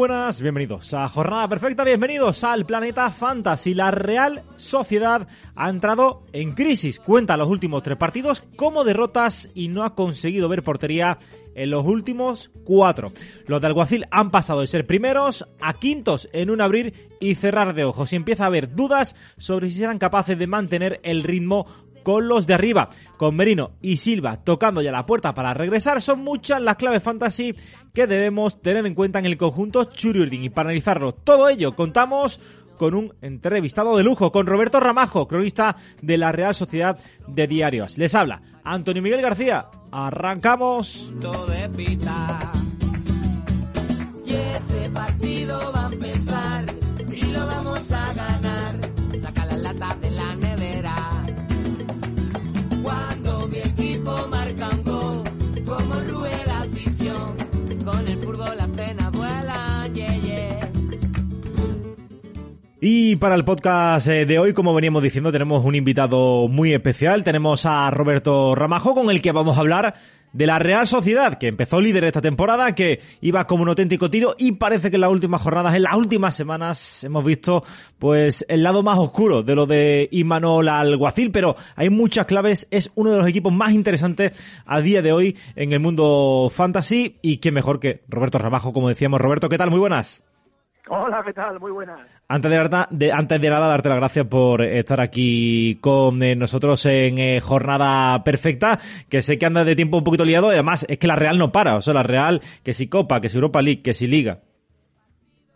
buenas, bienvenidos a Jornada Perfecta, bienvenidos al Planeta Fantasy. La Real Sociedad ha entrado en crisis. Cuenta los últimos tres partidos como derrotas y no ha conseguido ver portería en los últimos cuatro. Los de Alguacil han pasado de ser primeros a quintos en un abrir y cerrar de ojos y empieza a haber dudas sobre si serán capaces de mantener el ritmo con los de arriba, con Merino y Silva tocando ya la puerta para regresar, son muchas las claves fantasy que debemos tener en cuenta en el conjunto Churiurdin. Y para analizarlo todo ello, contamos con un entrevistado de lujo, con Roberto Ramajo, cronista de la Real Sociedad de Diarios. Les habla Antonio Miguel García. Arrancamos. Y para el podcast eh, de hoy, como veníamos diciendo, tenemos un invitado muy especial. Tenemos a Roberto Ramajo, con el que vamos a hablar de la Real Sociedad, que empezó líder esta temporada, que iba como un auténtico tiro y parece que en las últimas jornadas, en las últimas semanas, hemos visto pues el lado más oscuro de lo de Imanol Alguacil, pero hay muchas claves, es uno de los equipos más interesantes a día de hoy en el mundo fantasy y qué mejor que Roberto Ramajo, como decíamos. Roberto, ¿qué tal? Muy buenas. Hola, ¿qué tal? Muy buenas. Antes de, nada, antes de nada, darte las gracias por estar aquí con eh, nosotros en eh, jornada perfecta, que sé que anda de tiempo un poquito liado, y además es que la Real no para, o sea, la Real, que si Copa, que si Europa League, que si Liga.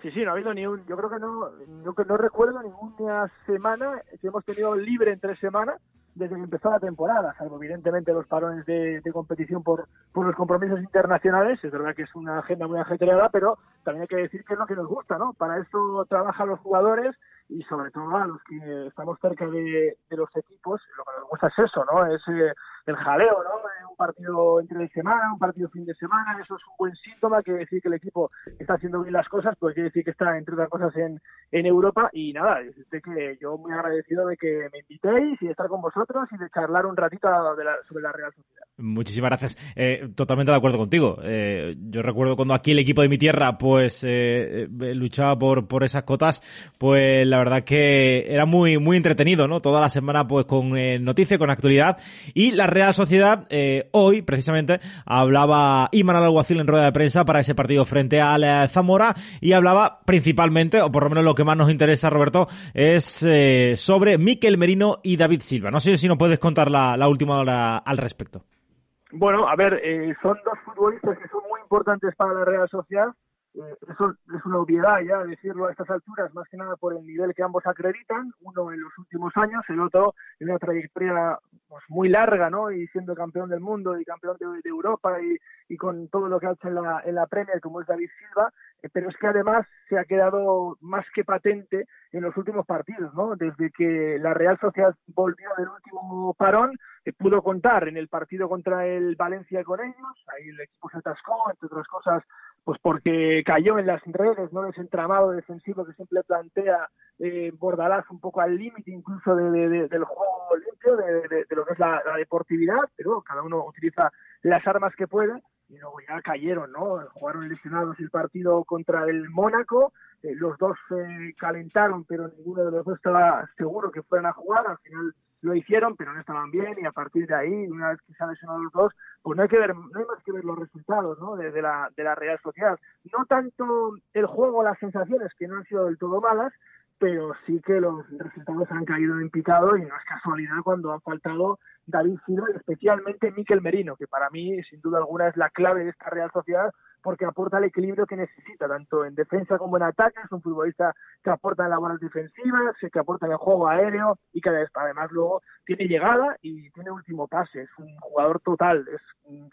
Sí, sí, no ha habido ni un, yo creo que no, no, no recuerdo ninguna semana que hemos tenido libre en tres semanas desde que empezó la temporada, salvo evidentemente los parones de, de competición por, los compromisos internacionales. Es verdad que es una agenda muy ajetreada, pero también hay que decir que es lo que nos gusta, ¿no? Para eso trabajan los jugadores y sobre todo a los que estamos cerca de, de los equipos, lo que nos gusta es eso, ¿no? Es eh, el jaleo, ¿no? Eh, un partido entre semana, un partido fin de semana, eso es un buen síntoma, quiere decir que el equipo está haciendo bien las cosas, pues quiere decir que está, entre otras cosas, en, en Europa y nada, decirte que yo muy agradecido de que me invitéis y de estar con vosotros y de charlar un ratito de la, sobre la Real Sociedad. Muchísimas gracias. Eh, totalmente de acuerdo contigo. Eh, yo recuerdo cuando aquí el equipo de mi tierra pues eh, luchaba por, por esas cotas, pues la verdad que era muy muy entretenido, ¿no? Toda la semana pues con noticias, con actualidad. Y la Real Sociedad eh, hoy precisamente hablaba Imanol Alguacil en rueda de prensa para ese partido frente al eh, Zamora y hablaba principalmente, o por lo menos lo que más nos interesa Roberto, es eh, sobre Miquel Merino y David Silva. No sé si nos puedes contar la, la última hora al respecto. Bueno, a ver, eh, son dos futbolistas que son muy importantes para la Real Sociedad. Eh, eso es una obviedad ya decirlo a estas alturas, más que nada por el nivel que ambos acreditan, uno en los últimos años, el otro en una trayectoria pues, muy larga, ¿no? Y siendo campeón del mundo y campeón de, Europa y, y, con todo lo que ha hecho en la, en la Premier, como es David Silva, eh, pero es que además se ha quedado más que patente en los últimos partidos, ¿no? Desde que la Real Sociedad volvió del último parón, eh, pudo contar en el partido contra el Valencia con ellos, ahí el equipo se atascó, entre otras cosas, pues porque cayó en las redes, ¿no? Ese entramado defensivo que siempre plantea eh, Bordalás un poco al límite incluso de, de, de, del juego limpio, de, lo que es la, la, deportividad, pero cada uno utiliza las armas que puede y luego ya cayeron, ¿no? Jugaron lesionados el partido contra el Mónaco, eh, los dos se calentaron, pero ninguno de los dos estaba seguro que fueran a jugar, al final lo hicieron, pero no estaban bien y a partir de ahí, una vez que se han lesionado los dos, pues no hay que ver, no hay más que ver los resultados, ¿no? De, la, de la Real Sociedad. No tanto el juego, las sensaciones que no han sido del todo malas, pero sí que los resultados han caído en picado y no es casualidad cuando han faltado David Silva y especialmente Miquel Merino, que para mí sin duda alguna es la clave de esta Real Sociedad porque aporta el equilibrio que necesita, tanto en defensa como en ataque. Es un futbolista que aporta en labores defensivas, que aporta en el juego aéreo y que además luego tiene llegada y tiene último pase. Es un jugador total. Es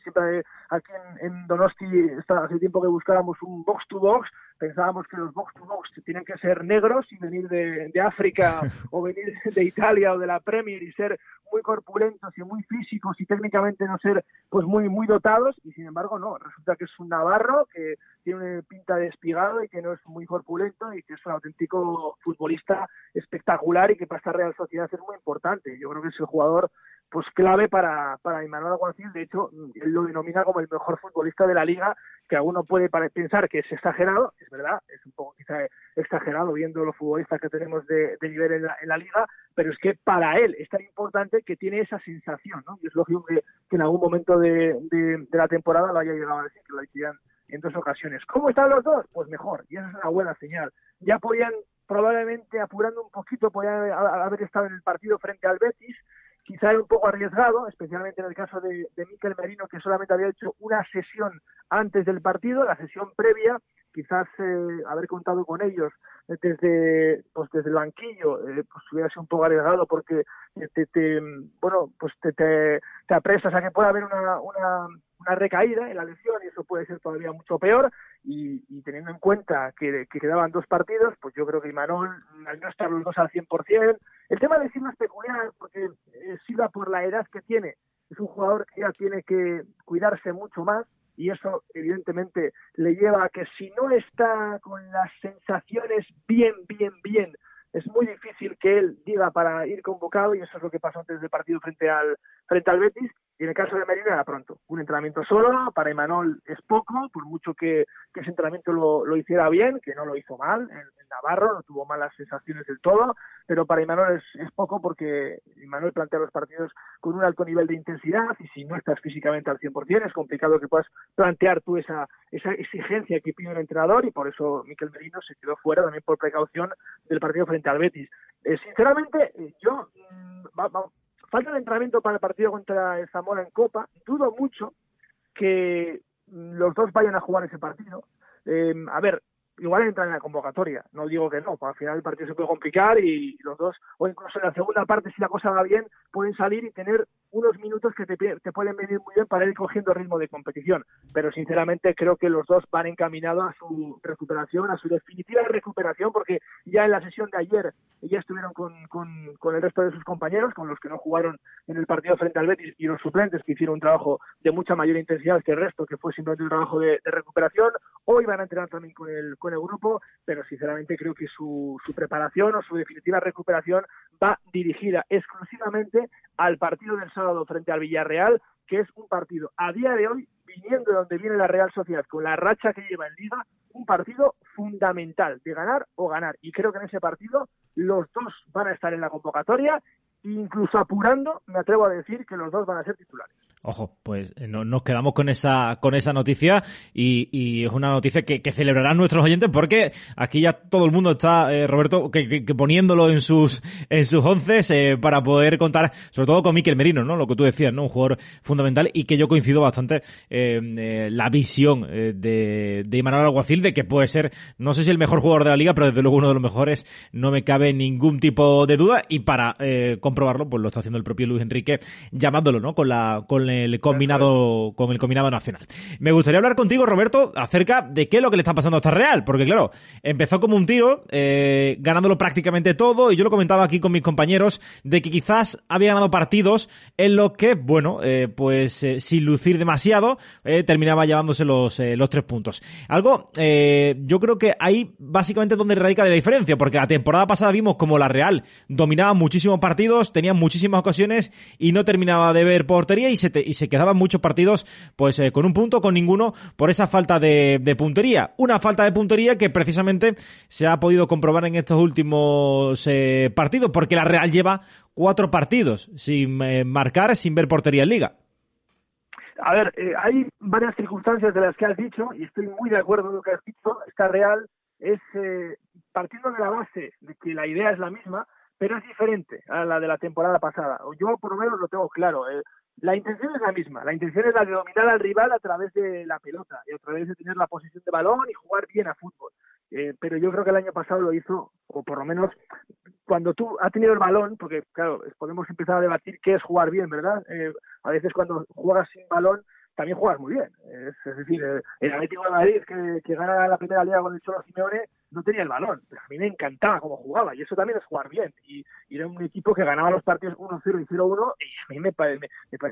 siempre aquí en, Donosti, hace tiempo que buscábamos un box to box, pensábamos que los box to box tienen que ser negros y venir de, de África o venir de Italia o de la Premier y ser muy corpulentos y muy físicos y técnicamente no ser pues muy muy dotados. Y sin embargo no. Resulta que es un navarro que tiene pinta de espigado y que no es muy corpulento y que es un auténtico futbolista espectacular y que para esta Real Sociedad es muy importante. Yo creo que es el jugador pues clave para, para Imanol Alguacil. De hecho, él lo denomina como el mejor futbolista de la liga, que alguno puede pensar que es exagerado, es verdad, es un poco quizá exagerado viendo los futbolistas que tenemos de, nivel en la, en la, liga, pero es que para él es tan importante que tiene esa sensación, ¿no? Y es lógico que, en algún momento de, de, la temporada lo haya llegado a decir, que lo decían en dos ocasiones. ¿Cómo están los dos? Pues mejor, y esa es una buena señal. Ya podían, probablemente apurando un poquito, podían haber estado en el partido frente al Betis, quizá era un poco arriesgado, especialmente en el caso de, de Miquel Merino, que solamente había hecho una sesión antes del partido, la sesión previa, quizás eh, haber contado con ellos desde pues desde el banquillo eh, pues hubiera sido un poco arriesgado porque te, te bueno pues te, te, te, apresas a que pueda haber una, una, una recaída en la lesión y eso puede ser todavía mucho peor. Y, teniendo en cuenta que, que, quedaban dos partidos pues yo creo que Imanol al no estar los dos al 100% el tema de Silva es peculiar porque eh, Silva por la edad que tiene es un jugador que ya tiene que cuidarse mucho más y eso evidentemente le lleva a que si no está con las sensaciones bien, bien, bien, es muy difícil que él diga para ir convocado y eso es lo que pasó antes del partido frente al frente al Betis y en el caso de Merino era pronto. Un entrenamiento solo, para Emanol es poco, por mucho que, ese entrenamiento lo, lo, hiciera bien, que no lo hizo mal, en, Navarro no tuvo malas sensaciones del todo, pero para Imanol es, es poco porque Imanol plantea los partidos con un alto nivel de intensidad y si no estás físicamente al 100% es complicado que puedas plantear tú esa, esa exigencia que pide un entrenador y por eso Miquel Merino se quedó fuera también por precaución del partido frente Betis. Eh, sinceramente, eh, yo mm, falta de entrenamiento para el partido contra Zamora en Copa. Dudo mucho que los dos vayan a jugar ese partido. Eh, a ver, igual entran en la convocatoria, no digo que no, al final el partido se puede complicar y los dos, o incluso en la segunda parte, si la cosa va bien, pueden salir y tener unos minutos que te, te pueden venir muy bien para ir cogiendo ritmo de competición. Pero sinceramente creo que los dos van encaminados a su recuperación, a su definitiva recuperación, porque ya en la sesión de ayer ya estuvieron con, con, con el resto de sus compañeros, con los que no jugaron en el partido frente al Betis y los suplentes que hicieron un trabajo de mucha mayor intensidad que el resto, que fue simplemente un trabajo de, recuperación. Hoy van a entrenar también con el, con el grupo, pero sinceramente creo que su, su preparación o su definitiva recuperación va dirigida exclusivamente al partido del sábado frente al Villarreal, que es un partido a día de hoy, viniendo de donde viene la Real Sociedad, con la racha que lleva en Liga, un partido fundamental de ganar o ganar. Y creo que en ese partido los dos van a estar en la convocatoria, incluso apurando, me atrevo a decir que los dos van a ser titulares. Ojo, pues eh, no, nos quedamos con esa con esa noticia y, es una noticia que, celebrarán nuestros oyentes porque aquí ya todo el mundo está, eh, Roberto, que, poniéndolo en sus en sus once eh, para poder contar, sobre todo con Miquel Merino, ¿no? Lo que tú decías, ¿no? Un jugador fundamental y que yo coincido bastante eh, la visión de, de Imanol Alguacil de que puede ser, no sé si el mejor jugador de la liga, pero desde luego uno de los mejores, no me cabe ningún tipo de duda y para comprobarlo, pues lo está haciendo el propio Luis Enrique llamándolo, ¿no? Con la con el combinado, con el combinado nacional. Me gustaría hablar contigo, Roberto, acerca de qué es lo que le está pasando a esta Real, porque claro, empezó como un tiro, eh, ganándolo prácticamente todo, y yo lo comentaba aquí con mis compañeros, de que quizás había ganado partidos en los que, bueno, eh, pues eh, sin lucir demasiado, terminaba llevándose los, los tres puntos. Algo, yo creo que ahí básicamente donde radica la diferencia, porque la temporada pasada vimos como la Real dominaba muchísimos partidos, tenía muchísimas ocasiones y no terminaba de ver portería y se te y se quedaban muchos partidos pues eh, con un punto, con ninguno, por esa falta de, puntería. Una falta de puntería que precisamente se ha podido comprobar en estos últimos eh, partidos, porque la Real lleva cuatro partidos sin marcar, sin ver portería en liga. A ver, hay varias circunstancias de las que has dicho y estoy muy de acuerdo con lo que has dicho. Esta Real es partiendo de la base de que la idea es la misma, pero es diferente a la de la temporada pasada. Yo por lo menos lo tengo claro. Eh, la intención es la misma, la intención es la de dominar al rival a través de la pelota y a través de tener la posición de balón y jugar bien a fútbol. Eh, pero yo creo que el año pasado lo hizo, o por lo menos cuando tú has tenido el balón, porque claro, podemos empezar a debatir qué es jugar bien, ¿verdad? Eh, a veces cuando juegas sin balón también juegas muy bien. Es, decir, el Atlético de Madrid que, que gana la primera liga con el Cholo Simeone no tenía el balón, pero a mí me encantaba cómo jugaba y eso también es jugar bien. Y, era un equipo que ganaba los partidos 1-0 y 0-1 y a mí me,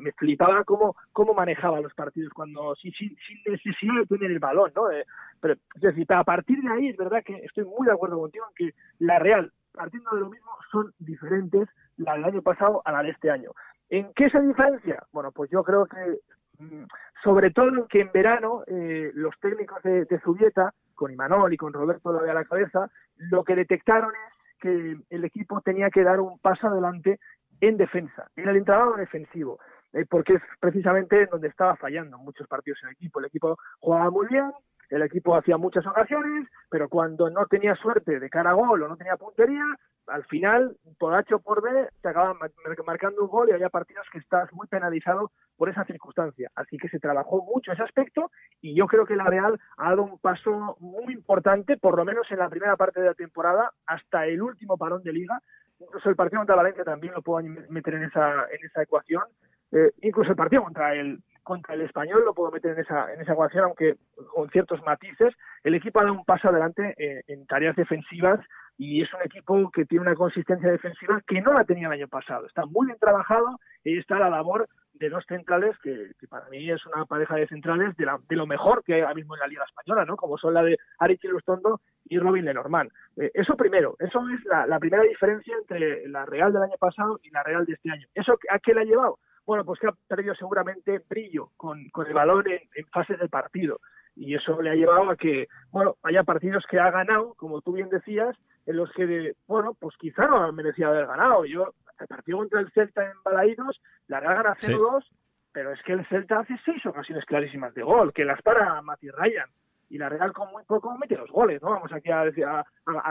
me, flipaba cómo, cómo manejaba los partidos cuando sin, sin, necesidad de tener el balón, ¿no? Eh, pero, es decir, a partir de ahí es verdad que estoy muy de acuerdo contigo en que la Real, partiendo de lo mismo, son diferentes la del año pasado a la de este año. ¿En qué se diferencia? Bueno, pues yo creo que mm, sobre todo que en verano eh, los técnicos de, de Zubieta con Imanol y con Roberto Love a la cabeza, lo que detectaron es que el equipo tenía que dar un paso adelante en defensa, en el entramado defensivo, eh, porque es precisamente donde estaba fallando muchos partidos en el equipo. El equipo jugaba muy bien, el equipo hacía muchas ocasiones, pero cuando no tenía suerte de cara a gol o no tenía puntería, al final, por H o por B, te acaban marcando un gol y había partidos que estás muy penalizado por esa circunstancia. Así que se trabajó mucho ese aspecto y yo creo que la Real ha dado un paso muy importante, por lo menos en la primera parte de la temporada, hasta el último parón de liga. Incluso el partido contra Valencia también lo puedo meter en esa, en esa ecuación. Eh, incluso el partido contra el, contra el español lo puedo meter en esa, en esa ecuación, aunque con ciertos matices. El equipo ha dado un paso adelante eh, en tareas defensivas y es un equipo que tiene una consistencia defensiva que no la tenía el año pasado. Está muy bien trabajado y está la labor de dos centrales que, para mí es una pareja de centrales de, la, de, lo mejor que hay ahora mismo en la Liga Española, ¿no? Como son la de Ari Lustondo y Robin Lenormand. Eh, eso primero, eso es la, primera diferencia entre la Real del año pasado y la Real de este año. ¿Eso a qué le ha llevado? Bueno, pues que ha perdido seguramente brillo con, el balón en, en fases del partido y eso le ha llevado a que, bueno, haya partidos que ha ganado, como tú bien decías, en los que, bueno, pues quizá no merecía haber ganado. Yo, el partido contra el Celta en Balaídos, la Real gana 0-2, pero es que el Celta hace seis ocasiones clarísimas de gol, que las para Mati Ryan. Y la Real con muy poco mete los goles, ¿no? Vamos aquí a decir, a,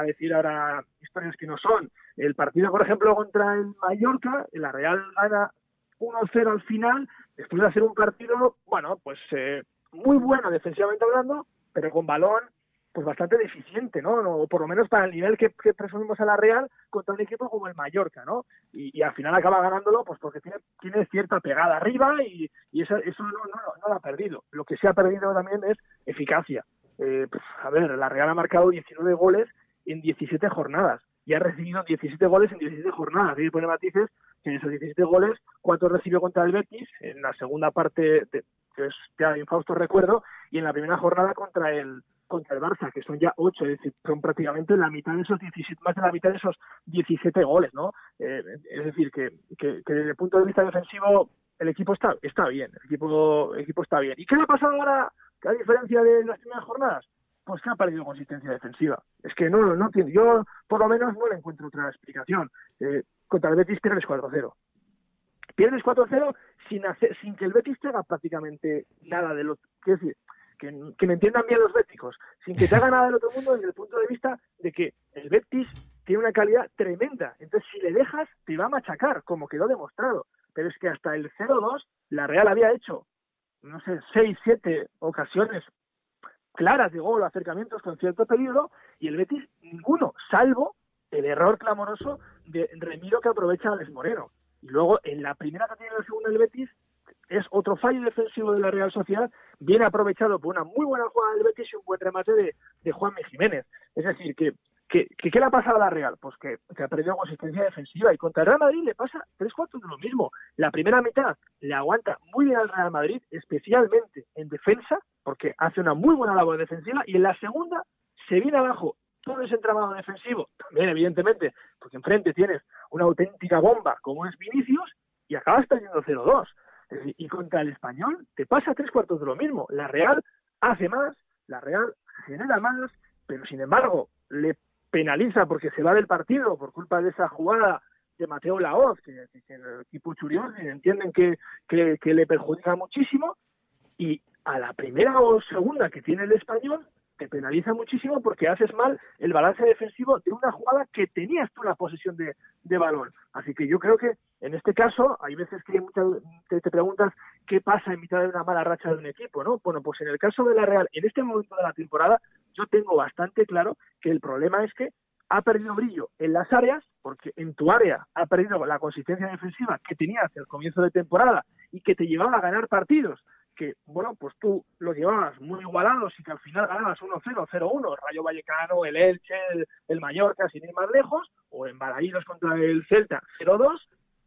decir ahora historias que no son. El partido, por ejemplo, contra el Mallorca, la Real gana 1-0 al final, después de hacer un partido, bueno, pues eh, muy bueno defensivamente hablando, pero con balón pues bastante deficiente, ¿no? O por lo menos para el nivel que, presumimos a la Real contra un equipo como el Mallorca, ¿no? Y, al final acaba ganándolo pues porque tiene, tiene cierta pegada arriba y, eso, eso no, no, no, lo ha perdido. Lo que se ha perdido también es eficacia. Eh, pues, a ver, la Real ha marcado 19 goles en 17 jornadas y ha recibido 17 goles en 17 jornadas. Y pone matices que en esos 17 goles, cuatro recibió contra el Betis en la segunda parte, de, que es ya infausto recuerdo, y en la primera jornada contra el contra el Barça, que son ya ocho, es decir, son prácticamente la mitad de esos 17, más de la mitad de esos 17 goles, ¿no? Eh, es decir, que, desde el punto de vista defensivo el equipo está está bien, el equipo el equipo está bien. ¿Y qué le ha pasado ahora, a diferencia de las primeras jornadas? Pues que ha perdido consistencia defensiva. Es que no, no entiendo. Yo, por lo menos, no le encuentro otra explicación. Eh, contra el Betis pierdes 4-0. Pierdes 4-0 sin, sin que el Betis te haga prácticamente nada de lo... que decir, que, me entiendan bien los béticos, sin que te haga nada del otro mundo desde el punto de vista de que el Betis tiene una calidad tremenda. Entonces, si le dejas, te va a machacar, como quedó demostrado. Pero es que hasta el 0-2, la Real había hecho, no sé, 6, 7 ocasiones claras de gol, acercamientos con cierto peligro, y el Betis ninguno, salvo el error clamoroso de Remiro que aprovecha a Les Moreno. Y luego, en la primera que tiene el segundo el Betis, es otro fallo defensivo de la Real Sociedad, bien aprovechado por una muy buena jugada del Betis y un buen remate de, de Juan Jiménez. Es decir, que, que, ¿qué le ha pasado a la Real? Pues que, ha perdido consistencia defensiva y contra el Real Madrid le pasa tres cuartos de lo mismo. La primera mitad le aguanta muy bien al Real Madrid, especialmente en defensa, porque hace una muy buena labor defensiva, y en la segunda se viene abajo todo ese entramado defensivo, también evidentemente, porque enfrente tienes una auténtica bomba como es Vinicius, y acabas perdiendo 0-2. Y contra el español te pasa tres cuartos de lo mismo. La Real hace más, la Real genera más, pero sin embargo le penaliza porque se va del partido por culpa de esa jugada de Mateo Laoz, que, el equipo Churión entienden que, que, le perjudica muchísimo, y a la primera o segunda que tiene el español, te penaliza muchísimo porque haces mal el balance defensivo de una jugada que tenías tú la posesión de, de balón. Así que yo creo que en este caso hay veces que te, te, preguntas qué pasa en mitad de una mala racha de un equipo, ¿no? Bueno, pues en el caso de la Real, en este momento de la temporada, yo tengo bastante claro que el problema es que ha perdido brillo en las áreas, porque en tu área ha perdido la consistencia defensiva que tenías el comienzo de temporada y que te llevaba a ganar partidos que, bueno, pues tú los llevabas muy igualados y que al final ganabas 1-0, 0-1, Rayo Vallecano, el Elche, el, Mallorca, sin ir más lejos, o en Balaídos contra el Celta, 0-2,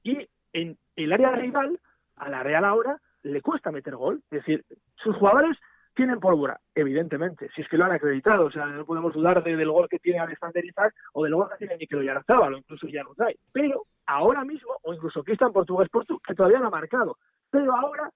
y en el área rival, a la Real ahora, le cuesta meter gol. Es decir, sus jugadores tienen pólvora, evidentemente, si es que lo han acreditado, o sea, no podemos dudar del gol que tiene Alexander Isaac o del gol que tiene Mikel Oyarzabal o incluso Januzaj, pero ahora mismo, o incluso Cristian Portugués Portu, que todavía no ha marcado, pero ahora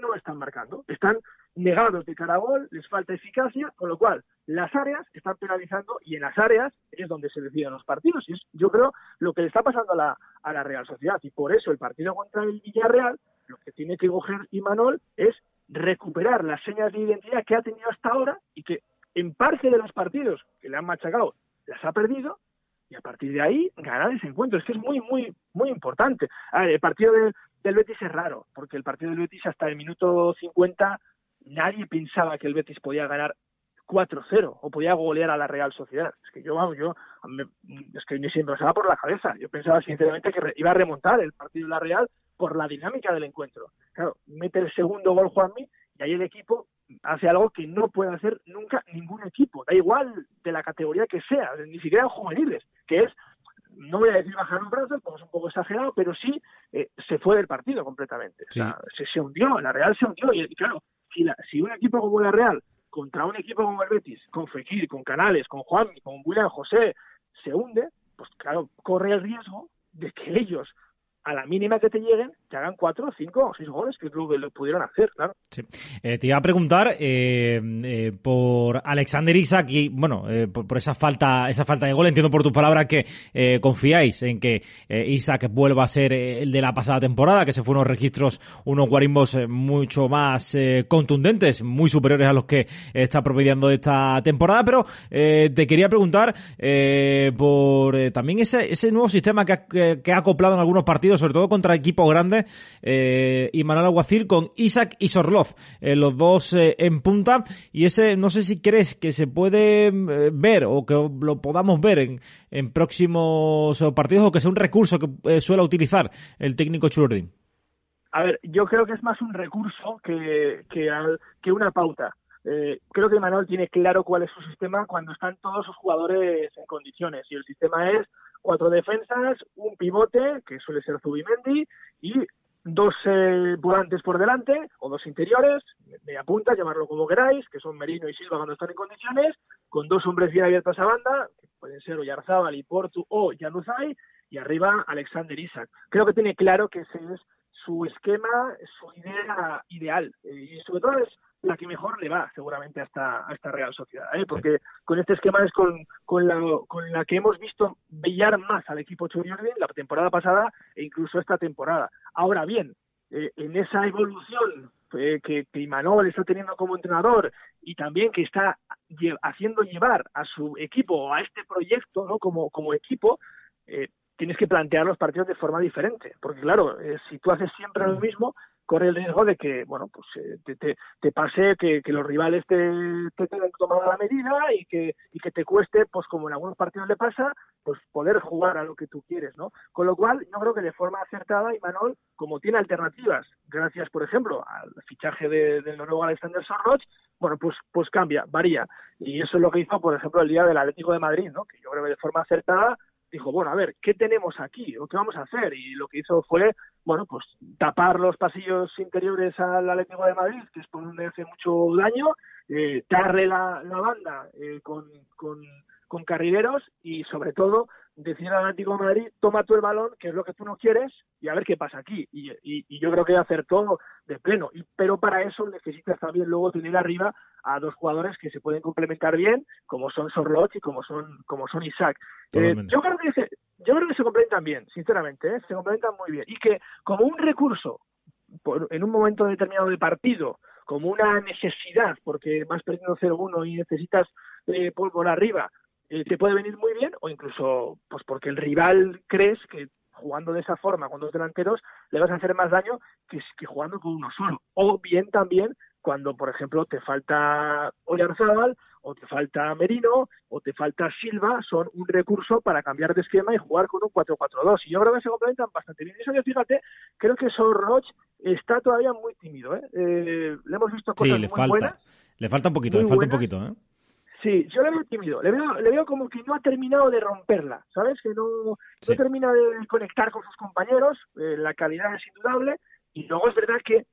no están marcando, están negados de cara les falta eficacia, con lo cual las áreas están penalizando y en las áreas es donde se deciden los partidos. Y es, yo creo, lo que le está pasando a la, a la Real Sociedad. Y por eso el partido contra el Villarreal, lo que tiene que coger Imanol es recuperar las señas de identidad que ha tenido hasta ahora y que en parte de los partidos que le han machacado las ha perdido y a partir de ahí ganar ese encuentro. Es que es muy, muy, muy importante. el partido del Betis es raro, porque el partido del Betis hasta el minuto 50 nadie pensaba que el Betis podía ganar 4-0 o podía golear a la Real Sociedad. Es que yo, vamos, yo, es que ni siempre pasaba por la cabeza. Yo pensaba sinceramente que iba a remontar el partido de la Real por la dinámica del encuentro. Claro, mete el segundo gol Juanmi y ahí el equipo hace algo que no puede hacer nunca ningún equipo, da igual de la categoría que sea, ni siquiera juveniles, que es, no voy a decir bajar un brazo, porque es un poco exagerado, pero sí eh, se fue del partido completamente. O sea, se, se, hundió, la Real se hundió, y, claro, si, si un equipo como la Real, contra un equipo como el Betis, con Fekir, con Canales, con Juan, con William José, se hunde, pues claro, corre el riesgo de que ellos a la mínima que te lleguen, te hagan cuatro, cinco o seis goles que lo, lo pudieron hacer, claro. Sí. Eh, te iba a preguntar eh, eh, por Alexander Isaac y, bueno, por, esa falta esa falta de gol. Entiendo por tus palabras que confiáis en que Isaac vuelva a ser el de la pasada temporada, que se fueron unos registros, unos guarimbos mucho más contundentes, muy superiores a los que está promediando esta temporada. Pero te quería preguntar por también ese, ese nuevo sistema que que ha acoplado en algunos partidos sobre todo contra equipos grandes, eh, y Manuel Aguacil con Isaac y Sorloz, eh, los dos eh, en punta, y ese no sé si crees que se puede eh, ver o que lo podamos ver en, próximos partidos o que sea un recurso que suele utilizar el técnico Chururdin. A ver, yo creo que es más un recurso que, que, que una pauta. creo que Manuel tiene claro cuál es su sistema cuando están todos sus jugadores en condiciones y el sistema es cuatro defensas, un pivote, que suele ser Zubimendi, y dos eh, volantes por delante, o dos interiores, media punta, llamarlo como queráis, que son Merino y Silva cuando están en condiciones, con dos hombres bien abiertos a banda, que pueden ser Oyarzábal y Portu o Januzaj, y arriba Alexander Isaac. Creo que tiene claro que ese es su esquema, su idea ideal, y sobre todo es la que mejor le va seguramente a esta, a esta Real Sociedad, ¿eh? porque con este esquema es con, con, la, con la que hemos visto brillar más al equipo Churiurdi la temporada pasada e incluso esta temporada. Ahora bien, eh, en esa evolución eh, que, que Imanol está teniendo como entrenador y también que está haciendo llevar a su equipo a este proyecto ¿no? como, como equipo, eh, tienes que plantear los partidos de forma diferente, porque claro, si tú haces siempre lo mismo, corre el riesgo de que, bueno, pues eh, te, te, pase que, los rivales te, te tengan tomada la medida y que, y que te cueste, pues como en algunos partidos le pasa, pues poder jugar a lo que tú quieres, ¿no? Con lo cual, yo creo que de forma acertada, Imanol, como tiene alternativas, gracias, por ejemplo, al fichaje de, del nuevo Alexander Sorroch, bueno, pues, pues cambia, varía. Y eso es lo que hizo, por ejemplo, el día del Atlético de Madrid, ¿no? Que yo creo que de forma acertada dijo, bueno, a ver, ¿qué tenemos aquí? ¿O qué vamos a hacer? Y lo que hizo fue, bueno, pues tapar los pasillos interiores al Atlético de Madrid, que es por donde hace mucho daño, eh, darle la, la banda eh, con, con, con carrileros y sobre todo decir al Atlético de Madrid, toma tú el balón, que es lo que tú no quieres, y a ver qué pasa aquí. Y, y, yo creo que acertó de pleno. Y, pero para eso necesitas también luego tener arriba a dos jugadores que se pueden complementar bien, como son Sorloch y como son, como son Isaac. Eh, yo creo que se, yo creo que se complementan bien, sinceramente, ¿eh? se complementan muy bien. Y que como un recurso, en un momento determinado de partido, como una necesidad, porque vas perdiendo 0-1 y necesitas eh, por arriba, eh, te puede venir muy bien, o incluso pues porque el rival crees que jugando de esa forma con dos delanteros le vas a hacer más daño que, que jugando con uno solo. O bien también cuando, por ejemplo, te falta Oyarzábal o te falta Merino o te falta Silva, son un recurso para cambiar de esquema y jugar con un 4-4-2. Y yo creo que se complementan bastante bien. Eso yo, fíjate, creo que Sorroch está todavía muy tímido. ¿eh? eh le hemos visto cosas sí, le muy falta. buenas. Le falta un poquito, le falta un poquito. ¿eh? Sí, yo le veo tímido, le veo, le veo como que no ha terminado de romperla, ¿sabes? Que no, no termina de conectar con sus compañeros, eh, la calidad es indudable, y luego es verdad que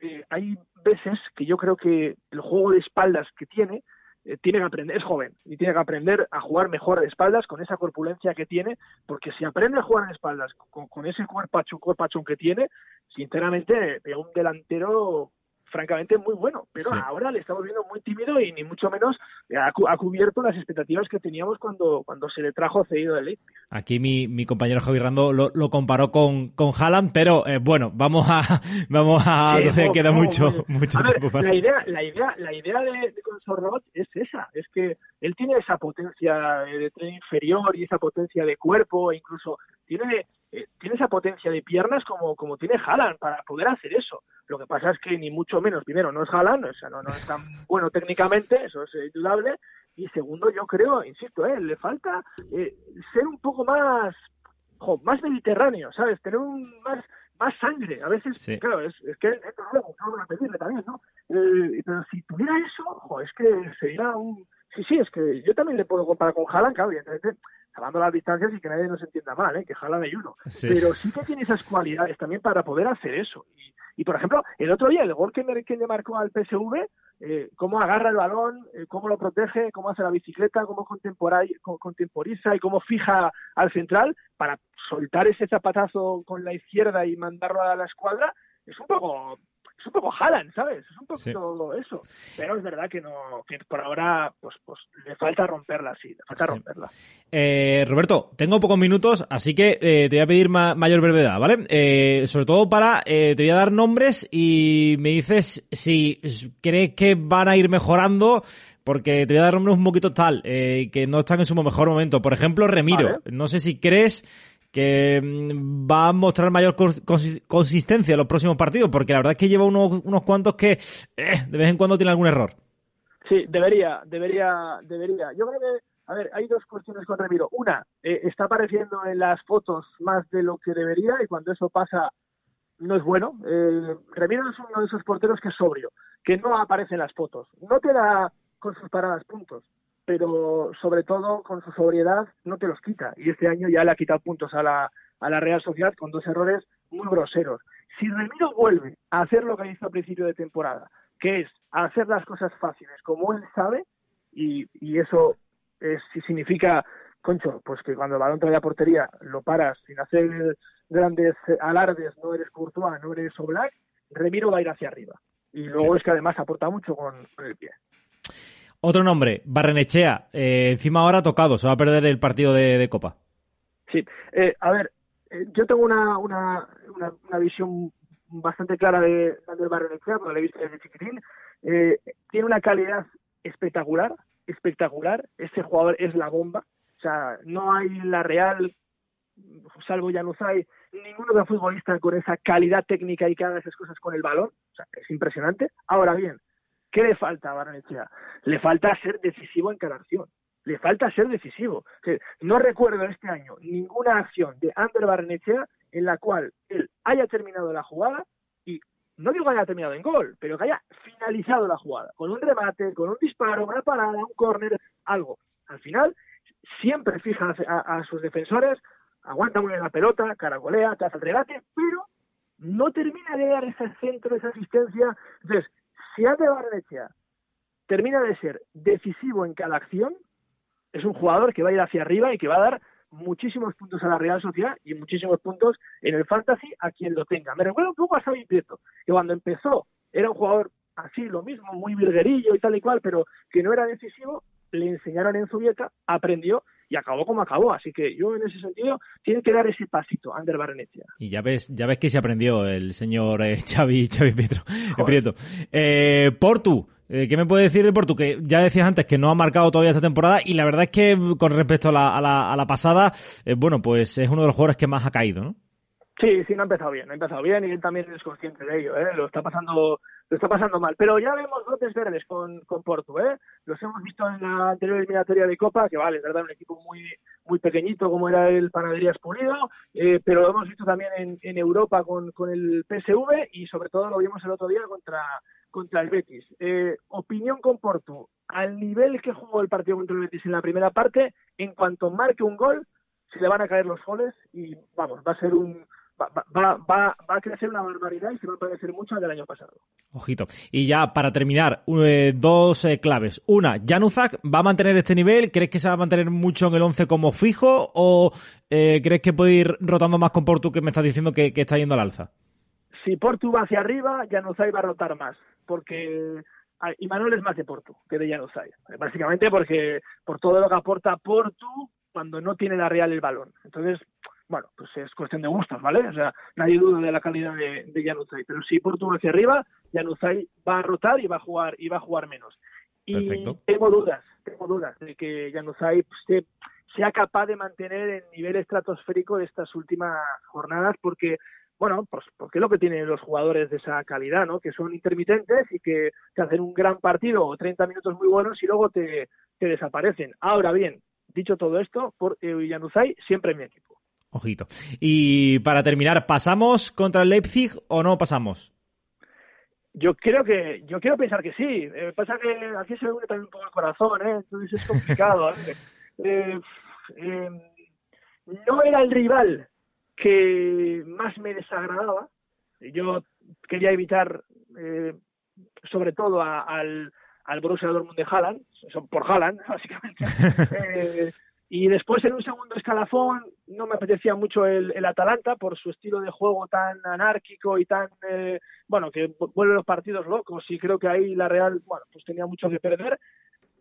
eh, hay veces que yo creo que el juego de espaldas que tiene, eh, tiene que aprender, es joven, y tiene que aprender a jugar mejor de espaldas con esa corpulencia que tiene, porque si aprende a jugar de espaldas con, con ese cuerpachón, cuerpachón que tiene, sinceramente, de un delantero francamente muy bueno, pero ahora le estamos viendo muy tímido y ni mucho menos ha, cubierto las expectativas que teníamos cuando, cuando se le trajo cedido del Leipzig. Aquí mi, mi compañero Javi Rando lo, lo comparó con, con Haaland, pero eh, bueno, vamos a vamos a queda mucho, mucho tiempo La idea, la idea, la idea de, de es esa, es que él tiene esa potencia de tren inferior y esa potencia de cuerpo, e incluso tiene eh, tiene esa potencia de piernas como, como tiene Haaland para poder hacer eso. Lo que pasa es que ni mucho menos, primero, no es Haaland, o sea, no, no es tan bueno técnicamente, eso es indudable, y segundo, yo creo, insisto, eh, le falta eh, ser un poco más, más mediterráneo, ¿sabes? Tener un más más sangre. A veces, claro, es, es que esto no lo a pedirle también, ¿no? Eh, pero si tuviera eso, es que sería un... Sí, sí, es que yo también le puedo comparar con Haaland, claro, evidentemente salvando las distancias y que nadie nos entienda mal, ¿eh? que jalan hay uno. Pero sí que tiene esas cualidades también para poder hacer eso. Y, y por ejemplo, el otro día, el gol que, me, que le marcó al PSV, eh, cómo agarra el balón, eh, cómo lo protege, cómo hace la bicicleta, cómo contemporiza y cómo fija al central para soltar ese zapatazo con la izquierda y mandarlo a la escuadra, es un poco es un poco Haaland, ¿sabes? Es un poco eso. Pero es verdad que no, que por ahora, pues, pues le falta romperla, sí, le falta romperla. Eh, Roberto, tengo pocos minutos, así que eh, te voy a pedir mayor brevedad, ¿vale? Eh, sobre todo para, te voy a dar nombres y me dices si crees que van a ir mejorando porque te voy a dar nombres un poquito tal, que no están en su mejor momento. Por ejemplo, Remiro. No sé si crees que mm, va a mostrar mayor consistencia en los próximos partidos, porque la verdad es que lleva unos, unos cuantos que eh, de vez en cuando tiene algún error. Sí, debería, debería, debería. Yo creo que, a ver, hay dos cuestiones con Remiro. Una, eh, está apareciendo en las fotos más de lo que debería y cuando eso pasa no es bueno. Eh, Remiro es uno de esos porteros que es sobrio, que no aparece en las fotos. No te da con sus paradas puntos, pero sobre todo con su sobriedad no te los quita. Y este año ya le ha quitado puntos a la, a la Real Sociedad con dos errores muy groseros. Si Remiro vuelve a hacer lo que hizo a principio de temporada, que es hacer las cosas fáciles como él sabe, y, y eso es, si significa, concho, pues que cuando el balón trae a portería lo paras sin hacer grandes alardes, no eres Courtois, no eres Oblak, Remiro va a ir hacia arriba. Y luego es que además aporta mucho con el pie. Otro nombre, Barrenechea. Eh, encima ahora tocado, se va a perder el partido de, Copa. Sí, eh, a ver, eh, yo tengo una, una, una, visión bastante clara de, de Barrenechea, porque lo he visto desde chiquitín. tiene una calidad espectacular, espectacular. Este jugador es la bomba. O sea, no hay la Real, salvo Januzaj, ninguno de futbolista con esa calidad técnica y que haga esas cosas con el balón. O sea, es impresionante. Ahora bien, ¿Qué le falta a Barnechea? Le falta ser decisivo en cada acción. Le falta ser decisivo. no recuerdo este año ninguna acción de Ander Barnechea en la cual él haya terminado la jugada y no digo que haya terminado en gol, pero que haya finalizado la jugada, con un remate, con un disparo, una parada, un córner, algo. Al final, siempre fija a, sus defensores, aguanta muy bien la pelota, caracolea, hace el regate, pero no termina de dar ese centro, esa asistencia. Entonces, si Ante Barnechea termina de ser decisivo en cada acción, es un jugador que va a ir hacia arriba y que va a dar muchísimos puntos a la Real Sociedad y muchísimos puntos en el Fantasy a quien lo tenga. Me recuerda un poco a Xavi Prieto, que cuando empezó era un jugador así, lo mismo, muy virguerillo y tal y cual, pero que no era decisivo, le enseñaron en Zubieta, aprendió y acabó como acabó. Así que yo en ese sentido tiene que dar ese pasito Ander Barrenechea. Y ya ves, ya ves que se aprendió el señor eh, Xavi, Xavi Pietro, Prieto. Eh, Portu, eh, ¿qué me puede decir de Portu? Que ya decías antes que no ha marcado todavía esta temporada y la verdad es que con respecto a la, a la, a la pasada, eh, bueno, pues es uno de los jugadores que más ha caído, ¿no? Sí, sí, no ha empezado bien, no ha empezado bien y él también es consciente de ello, ¿eh? lo está pasando lo está pasando mal. Pero ya vemos brotes verdes con, con Porto, ¿eh? Los hemos visto en la anterior eliminatoria de Copa, que vale, es verdad, un equipo muy muy pequeñito como era el Panaderías Pulido, eh, pero lo hemos visto también en, en Europa con, con el PSV y sobre todo lo vimos el otro día contra, contra el Betis. Eh, opinión con Porto, al nivel que jugó el partido contra el Betis en la primera parte, en cuanto marque un gol, se le van a caer los goles y vamos, va a ser un va, va, va, va a crecer una barbaridad y se va a parecer mucho al del año pasado. Ojito. Y ya para terminar, eh, dos eh, claves. Una, Januzak va a mantener este nivel. ¿Crees que se va a mantener mucho en el 11 como fijo o eh, crees que puede ir rotando más con Portu que me estás diciendo que, que está yendo al alza? Si Portu va hacia arriba, Januzaj va a rotar más, porque y Manuel es más de Portu que de Januzaj. Básicamente porque por todo lo que aporta Portu cuando no tiene la Real el balón. Entonces, bueno, pues es cuestión de gustos, ¿vale? O sea, nadie duda de la calidad de, de Januzaj, pero si Porto hacia arriba, Januzaj va a rotar y va a jugar y va a jugar menos. Y Perfecto. tengo dudas, tengo dudas de que Januzaj se, sea capaz de mantener el nivel estratosférico de estas últimas jornadas, porque bueno, pues porque es lo que tienen los jugadores de esa calidad, ¿no? Que son intermitentes y que te hacen un gran partido o 30 minutos muy buenos y luego te, te desaparecen. Ahora bien, dicho todo esto, por eh, siempre en mi equipo. Ojito. Y para terminar, ¿pasamos contra el Leipzig o no pasamos? Yo creo que, yo quiero pensar que sí. Eh, pasa que aquí se me une también un poco el corazón, ¿eh? Entonces es complicado. ¿eh? Eh, eh, no era el rival que más me desagradaba. Yo quería evitar, eh, sobre todo, a, al, al Borussia Dortmund de Haaland, por Haaland, básicamente. y después en un segundo escalafón no me apetecía mucho el, el Atalanta por su estilo de juego tan anárquico y tan, eh, bueno, que vuelve los partidos locos y creo que ahí la Real, bueno, pues tenía mucho que perder.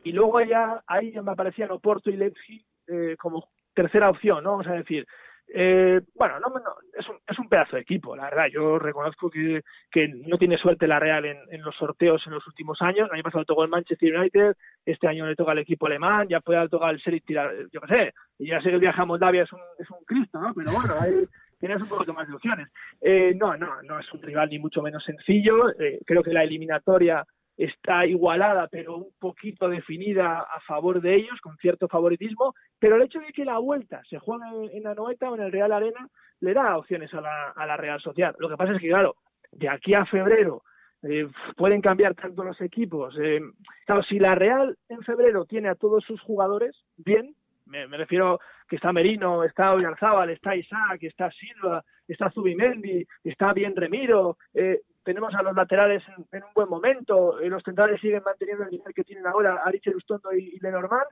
Y luego ya ahí me aparecían Oporto y Leipzig eh, como tercera opción, ¿no? Vamos a decir, eh, bueno, no, no, es, un, es un pedazo de equipo, la verdad. Yo reconozco que, no tiene suerte la Real en, los sorteos en los últimos años. El año pasado tocó el Manchester United, este año le toca al equipo alemán, ya puede tocar el Serie tirar, yo qué sé. Y ya sé que el viaje a Moldavia es un, es un Cristo, ¿no? Pero bueno, ahí tienes un poquito más de opciones. Eh, no, no, no es un rival ni mucho menos sencillo. Eh, creo que la eliminatoria está igualada, pero un poquito definida a favor de ellos, con cierto favoritismo, pero el hecho de que la vuelta se juegue en la Noeta o en el Real Arena le da opciones a la, a la Real Sociedad. Lo que pasa es que, claro, de aquí a febrero eh, pueden cambiar tanto los equipos. Eh, claro, si la Real en febrero tiene a todos sus jugadores bien, me, me refiero que está Merino, está Oyarzábal, está Isaac, está Silva, está Zubimendi, está bien Remiro, eh, tenemos a los laterales en, un buen momento, eh, los centrales siguen manteniendo el nivel que tienen ahora Ariche Lustondo y, y Lenormand,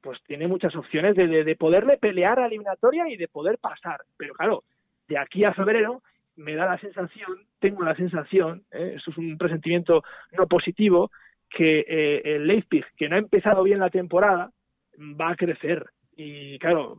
pues tiene muchas opciones de, de, de, poderle pelear a la eliminatoria y de poder pasar. Pero claro, de aquí a febrero me da la sensación, tengo la sensación, eh, eso es un presentimiento no positivo, que eh, el Leipzig, que no ha empezado bien la temporada, va a crecer. Y claro,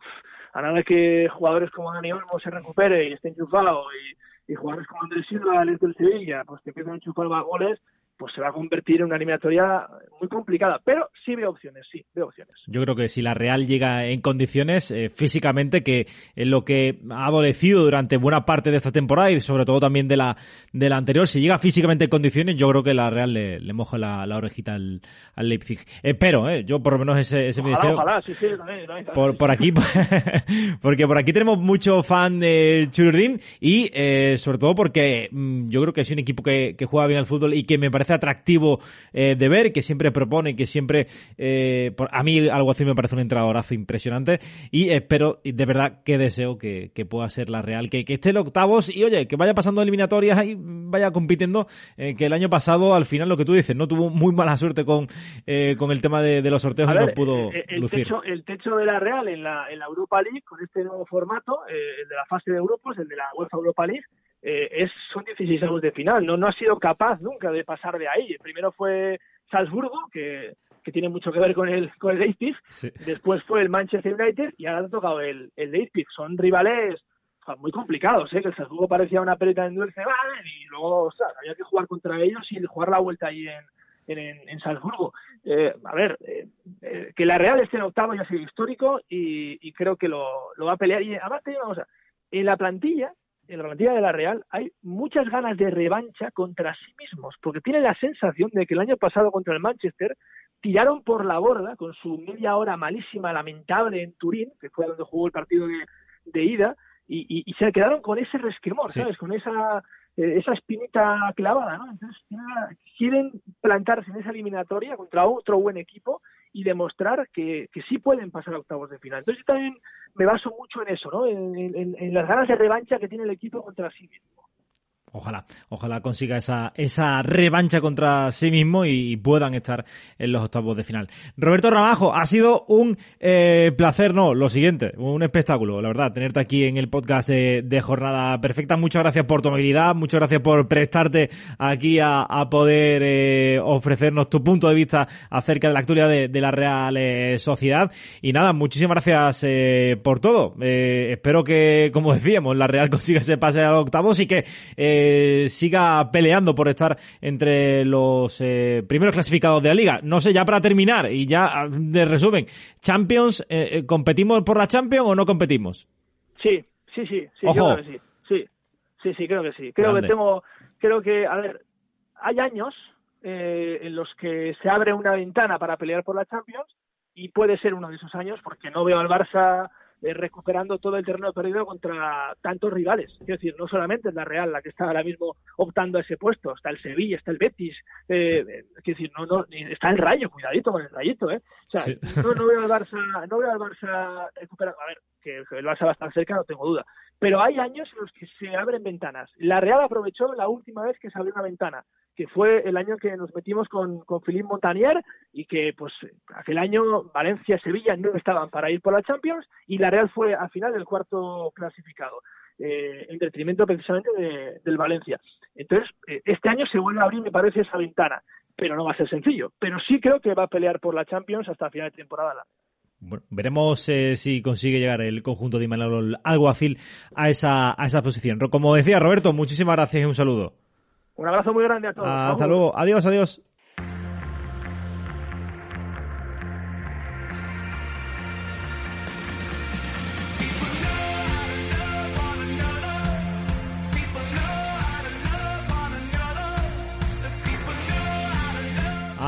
a nada que jugadores como Dani Olmo se recupere y esté enchufado y, y jugadores como Andrés Silva, el del Sevilla, pues te empiezan a enchufar goles, pues se va a convertir en una eliminatoria muy complicada. Pero sí veo opciones, sí, veo opciones. Yo creo que si la Real llega en condiciones eh, físicamente, que es lo que ha adolecido durante buena parte de esta temporada y sobre todo también de la, de la anterior, si llega físicamente en condiciones, yo creo que la Real le, le moja la, la, orejita al, al Leipzig. Espero, eh, yo por lo menos ese, ese ojalá, mi deseo. Ojalá, sí, sí, también, también, por, por aquí, porque por aquí tenemos mucho fan de Chururdín y eh, sobre todo porque mmm, yo creo que es un equipo que, que juega bien al fútbol y que me parece parece atractivo de ver, que siempre propone, que siempre, a mí algo así me parece un entradorazo impresionante y espero, de verdad, que deseo que, pueda ser la Real, que, que esté el octavos y oye, que vaya pasando eliminatorias y vaya compitiendo, que el año pasado al final lo que tú dices, no tuvo muy mala suerte con, con el tema de, los sorteos y no pudo el, lucir. Techo, el techo de la Real en la, en la Europa League, con este nuevo formato, el de la fase de grupos, el de la UEFA Europa League, eh, es, son 16 años de final. No, no ha sido capaz nunca de pasar de ahí. primero fue Salzburgo, que, que tiene mucho que ver con el, con el Leipzig. Después fue el Manchester United y ahora ha tocado el, el Leipzig. Son rivales muy complicados, ¿eh? que el Salzburgo parecía una pelota en dulce y luego había que jugar contra ellos y jugar la vuelta ahí en, en, en Salzburgo. Eh, a ver, eh, eh, que la Real esté en octavo ya ha sido histórico y, y creo que lo, lo, va a pelear. Y además te digo una cosa, en la plantilla en la plantilla de la Real hay muchas ganas de revancha contra sí mismos, porque tiene la sensación de que el año pasado contra el Manchester tiraron por la borda con su media hora malísima, lamentable en Turín, que fue donde jugó el partido de, de ida, y, y, se quedaron con ese resquemor, ¿sabes? Con esa eh, esa espinita clavada, ¿no? Entonces quieren plantarse en esa eliminatoria contra otro buen equipo y demostrar que, que sí pueden pasar a octavos de final. Entonces yo también me baso mucho en eso, ¿no? En, en las ganas de revancha que tiene el equipo contra sí mismo. Ojalá, ojalá consiga esa, esa revancha contra sí mismo y, puedan estar en los octavos de final. Roberto Ramajo, ha sido un eh, placer, no, lo siguiente, un espectáculo, la verdad, tenerte aquí en el podcast de, Jornada Perfecta. Muchas gracias por tu habilidad, muchas gracias por prestarte aquí a, poder eh, ofrecernos tu punto de vista acerca de la actualidad de, la Real eh, Sociedad. Y nada, muchísimas gracias por todo. espero que, como decíamos, la Real consiga ese pase a los octavos y que siga peleando por estar entre los eh, primeros clasificados de la liga. No sé, ya para terminar y ya ah, de resumen, Champions, eh, eh, ¿competimos por la Champions o no competimos? Sí, sí, sí, sí, creo que sí. Sí, sí, sí, creo que sí. Creo que tengo, creo que, a ver, hay años en los que se abre una ventana para pelear por la Champions y puede ser uno de esos años porque no veo al Barça eh, recuperando todo el terreno perdido contra tantos rivales. Es decir, no solamente es la Real la que está ahora mismo optando a ese puesto, está el Sevilla, está el Betis, eh, es decir, no, no, está el Rayo, cuidadito con el Rayito, ¿eh? O sea, no, no, veo al Barça, no veo al Barça recuperar, a ver, que el Barça va a estar cerca, no tengo duda, pero hay años en los que se abren ventanas. La Real aprovechó la última vez que se abrió una ventana que fue el año que nos metimos con, con Philippe Montanier y que pues aquel año Valencia y Sevilla no estaban para ir por la Champions y la Real fue al final el cuarto clasificado. Eh, en detrimento precisamente del Valencia. Entonces, eh, este año se vuelve a abrir, me parece, esa ventana, pero no va a ser sencillo. Pero sí creo que va a pelear por la Champions hasta final de temporada. Veremos eh, si consigue llegar el conjunto de Imanol Alguacil a esa, a esa posición. Como decía Roberto, muchísimas gracias y un saludo. Un abrazo muy grande a todos. Hasta luego. Adiós, adiós.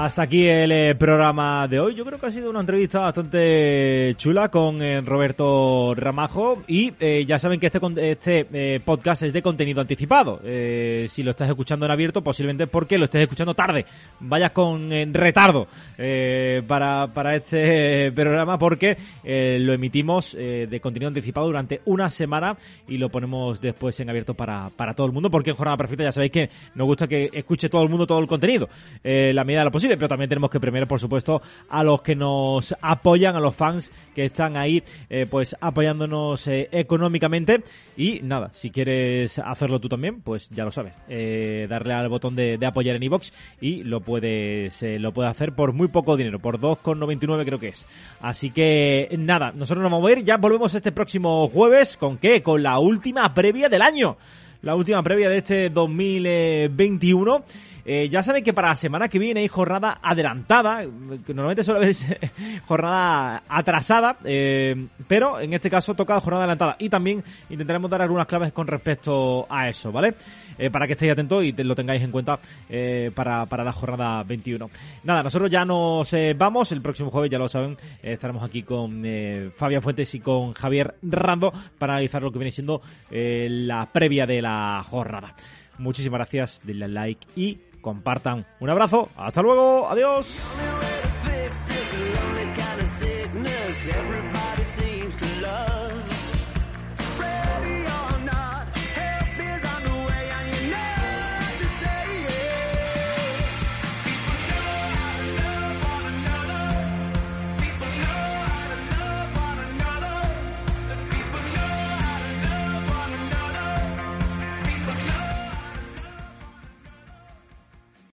Hasta aquí el eh, programa de hoy. Yo creo que ha sido una entrevista bastante chula con eh, Roberto Ramajo y eh, ya saben que este, este podcast es de contenido anticipado. si lo estás escuchando en abierto, posiblemente porque lo estés escuchando tarde. Vayas con retardo para, para este programa porque lo emitimos de contenido anticipado durante una semana y lo ponemos después en abierto para, para todo el mundo porque en Jornada Perfecta ya sabéis que nos gusta que escuche todo el mundo todo el contenido. la medida de lo posible pero también tenemos que premiar, por supuesto, a los que nos apoyan, a los fans que están ahí, eh, pues apoyándonos eh, económicamente. Y nada, si quieres hacerlo tú también, pues ya lo sabes, eh, darle al botón de, apoyar en iBox y lo puedes, lo puedes hacer por muy poco dinero, por 2,99 creo que es. Así que nada, nosotros nos vamos a ir, ya volvemos este próximo jueves, ¿con qué? Con la última previa del año la última previa de este 2021 eh, ya saben que para la semana que viene hay jornada adelantada, normalmente suele ser jornada atrasada, eh, pero en este caso toca jornada adelantada. Y también intentaremos dar algunas claves con respecto a eso, ¿vale? Eh, para que estéis atentos y lo tengáis en cuenta para, para la jornada 21. Nada, nosotros ya nos vamos, el próximo jueves, ya lo saben, estaremos aquí con Fabián Fuentes y con Javier Rando para analizar lo que viene siendo la previa de la jornada. Muchísimas gracias, denle like y compartan. Un abrazo, hasta luego, adiós.